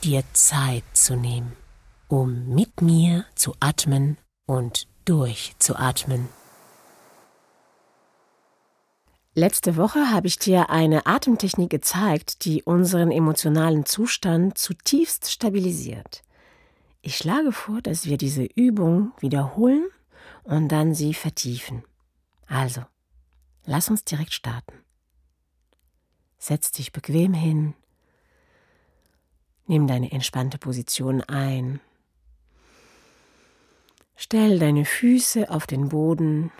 dir Zeit zu nehmen, um mit mir zu atmen und durchzuatmen. Letzte Woche habe ich dir eine Atemtechnik gezeigt, die unseren emotionalen Zustand zutiefst stabilisiert. Ich schlage vor, dass wir diese Übung wiederholen und dann sie vertiefen. Also, lass uns direkt starten. Setz dich bequem hin Nimm deine entspannte Position ein. Stell deine Füße auf den Boden.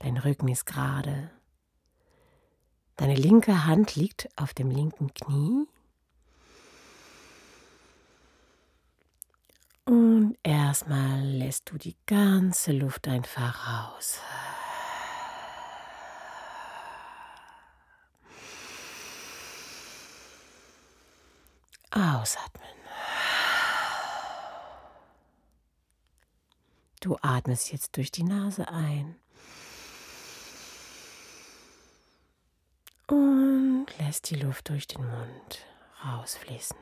Dein Rücken ist gerade. Deine linke Hand liegt auf dem linken Knie. Und erstmal lässt du die ganze Luft einfach raus. Ausatmen. Du atmest jetzt durch die Nase ein und lässt die Luft durch den Mund rausfließen.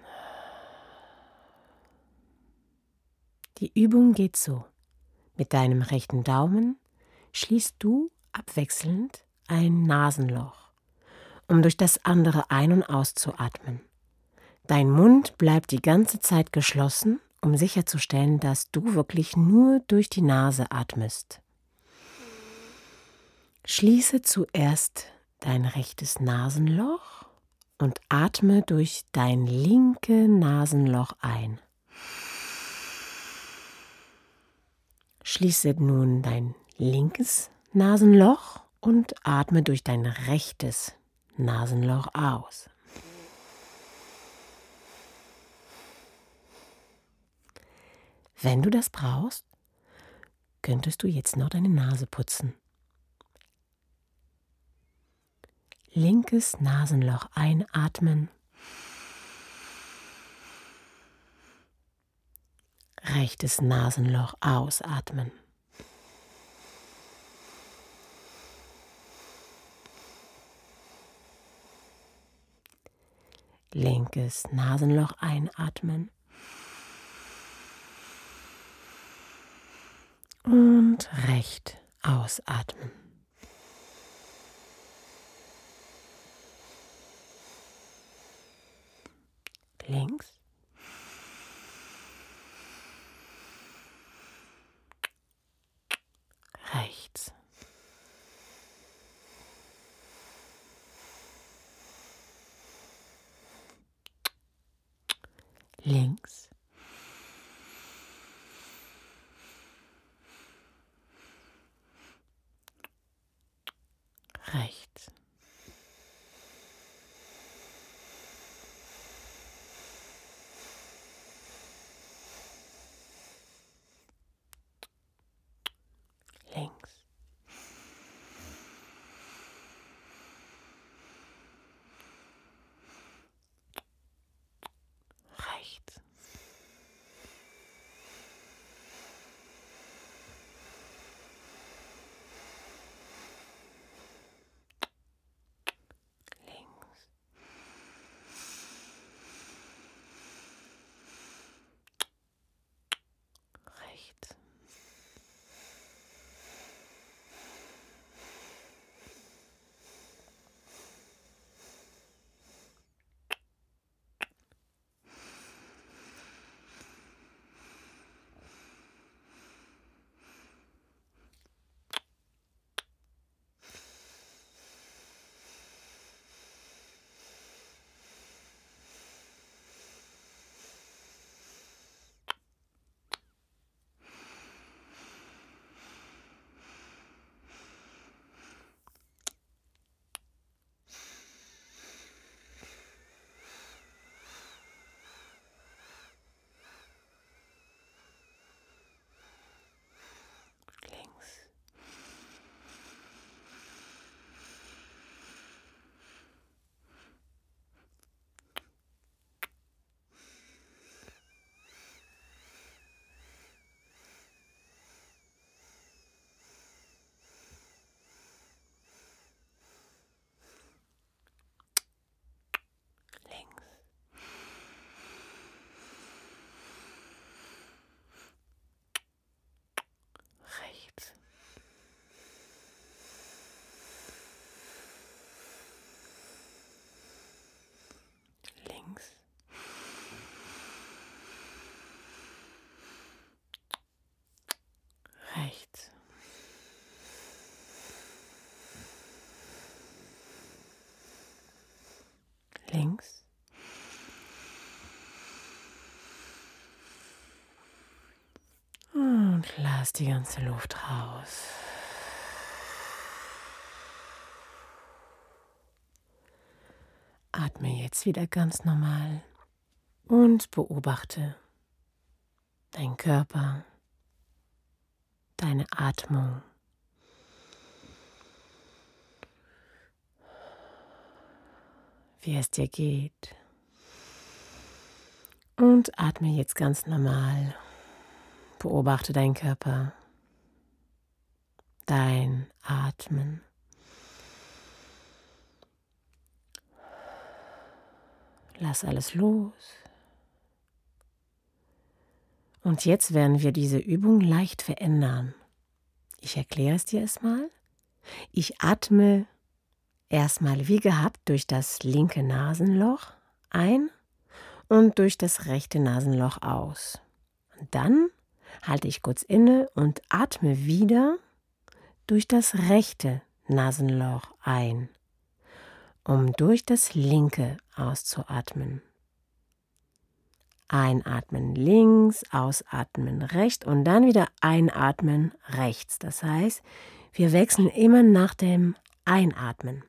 Die Übung geht so. Mit deinem rechten Daumen schließt du abwechselnd ein Nasenloch, um durch das andere ein- und auszuatmen. Dein Mund bleibt die ganze Zeit geschlossen, um sicherzustellen, dass du wirklich nur durch die Nase atmest. Schließe zuerst dein rechtes Nasenloch und atme durch dein linke Nasenloch ein. Schließe nun dein linkes Nasenloch und atme durch dein rechtes Nasenloch aus. Wenn du das brauchst, könntest du jetzt noch deine Nase putzen. Linkes Nasenloch einatmen. Rechtes Nasenloch ausatmen. Linkes Nasenloch einatmen. Und recht ausatmen. Links. Rechts. Links. Links. Rechts. Links. Und lass die ganze Luft raus. Atme jetzt wieder ganz normal und beobachte deinen Körper, deine Atmung. Wie es dir geht. Und atme jetzt ganz normal. Beobachte deinen Körper, dein Atmen. Lass alles los. Und jetzt werden wir diese Übung leicht verändern. Ich erkläre es dir erstmal. Ich atme erstmal wie gehabt durch das linke Nasenloch ein und durch das rechte Nasenloch aus. Und dann halte ich kurz inne und atme wieder durch das rechte Nasenloch ein um durch das linke auszuatmen. Einatmen links, ausatmen rechts und dann wieder einatmen rechts. Das heißt, wir wechseln immer nach dem Einatmen.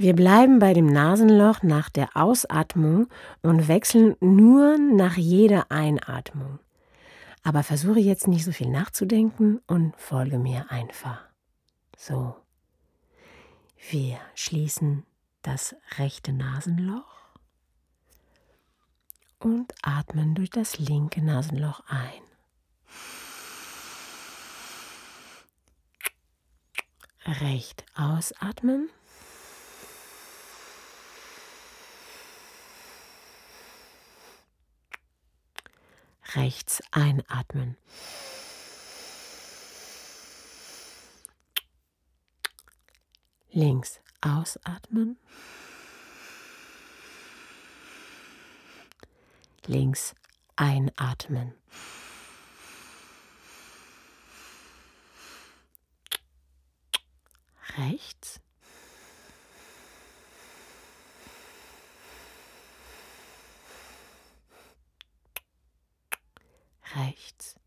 Wir bleiben bei dem Nasenloch nach der Ausatmung und wechseln nur nach jeder Einatmung. Aber versuche jetzt nicht so viel nachzudenken und folge mir einfach. So. Wir schließen das rechte Nasenloch und atmen durch das linke Nasenloch ein. Recht ausatmen. Rechts einatmen. Links ausatmen. Links einatmen. Rechts. Rechts.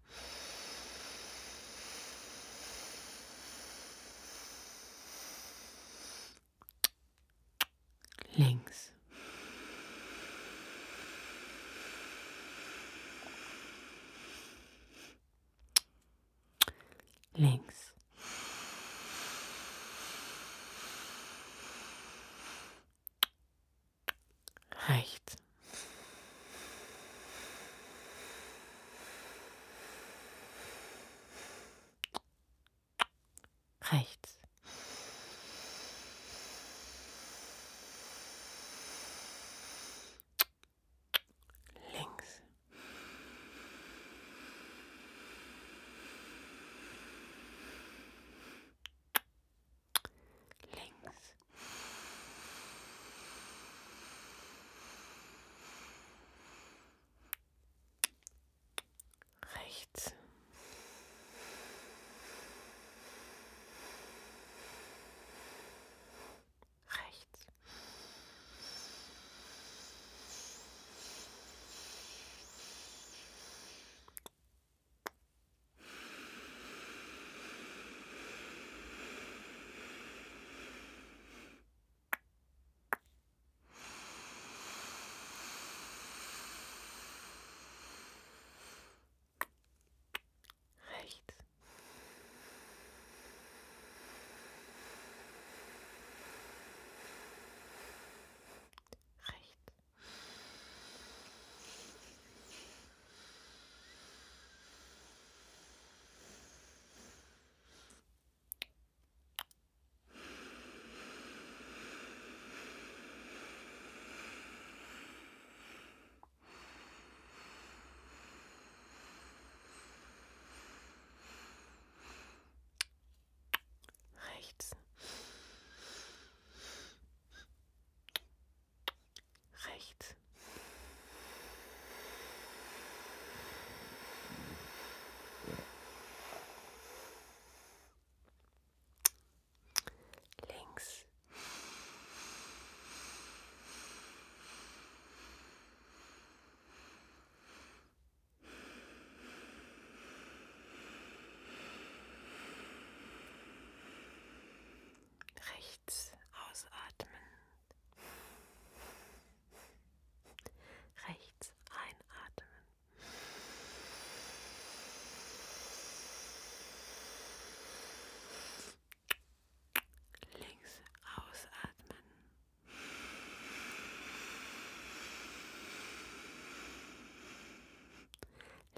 links. Links. Rechts.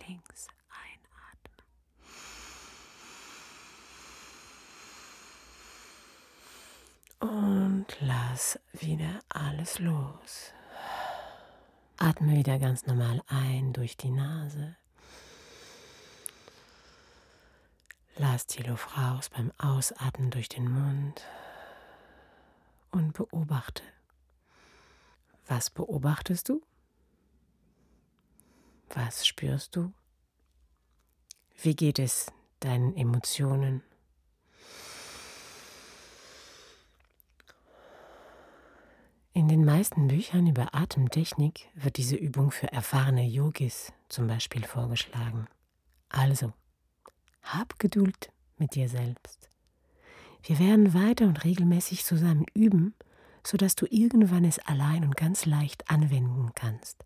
Links einatmen. Und lass wieder alles los. Atme wieder ganz normal ein durch die Nase. Lass die Luft raus beim Ausatmen durch den Mund und beobachte. Was beobachtest du? Was spürst du? Wie geht es deinen Emotionen? In den meisten Büchern über Atemtechnik wird diese Übung für erfahrene Yogis zum Beispiel vorgeschlagen. Also, hab Geduld mit dir selbst. Wir werden weiter und regelmäßig zusammen üben, sodass du irgendwann es allein und ganz leicht anwenden kannst.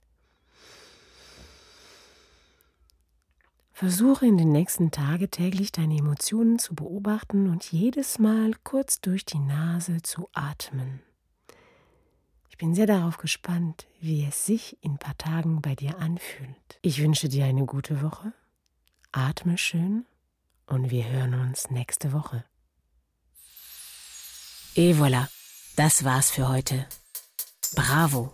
Versuche in den nächsten Tagen täglich deine Emotionen zu beobachten und jedes Mal kurz durch die Nase zu atmen. Ich bin sehr darauf gespannt, wie es sich in ein paar Tagen bei dir anfühlt. Ich wünsche dir eine gute Woche. Atme schön und wir hören uns nächste Woche. Et voilà, das war's für heute. Bravo!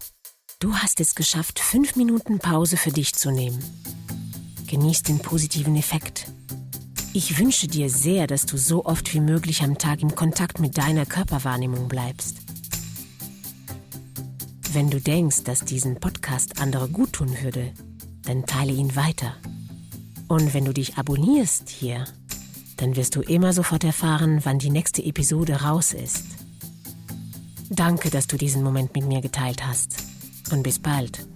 Du hast es geschafft, fünf Minuten Pause für dich zu nehmen. Genieß den positiven Effekt. Ich wünsche dir sehr, dass du so oft wie möglich am Tag in Kontakt mit deiner Körperwahrnehmung bleibst. Wenn du denkst, dass diesen Podcast andere gut tun würde, dann teile ihn weiter. Und wenn du dich abonnierst hier, dann wirst du immer sofort erfahren, wann die nächste Episode raus ist. Danke, dass du diesen Moment mit mir geteilt hast. Und bis bald.